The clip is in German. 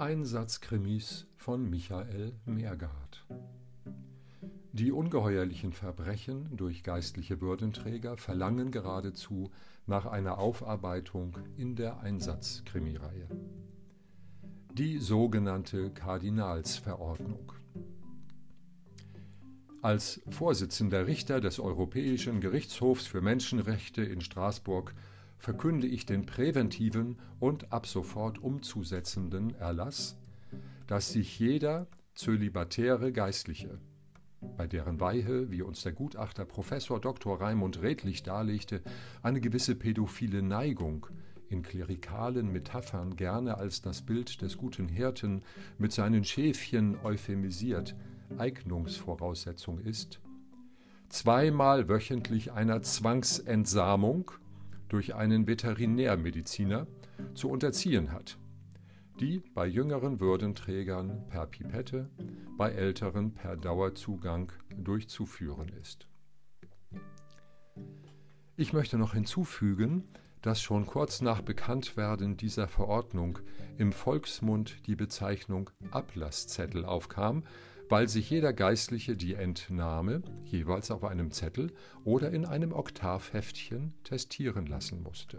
Einsatzkrimis von Michael Meergard. Die ungeheuerlichen Verbrechen durch geistliche Würdenträger verlangen geradezu nach einer Aufarbeitung in der Einsatzkrimireihe. Die sogenannte Kardinalsverordnung. Als Vorsitzender Richter des Europäischen Gerichtshofs für Menschenrechte in Straßburg verkünde ich den präventiven und ab sofort umzusetzenden Erlass, dass sich jeder zölibatäre Geistliche, bei deren Weihe, wie uns der Gutachter Professor Dr. Raimund Redlich darlegte, eine gewisse pädophile Neigung in klerikalen Metaphern gerne als das Bild des guten Hirten mit seinen Schäfchen euphemisiert, Eignungsvoraussetzung ist, zweimal wöchentlich einer Zwangsentsamung durch einen Veterinärmediziner zu unterziehen hat, die bei jüngeren Würdenträgern per Pipette, bei älteren per Dauerzugang durchzuführen ist. Ich möchte noch hinzufügen, dass schon kurz nach Bekanntwerden dieser Verordnung im Volksmund die Bezeichnung Ablasszettel aufkam, weil sich jeder Geistliche die Entnahme jeweils auf einem Zettel oder in einem Oktavheftchen testieren lassen musste.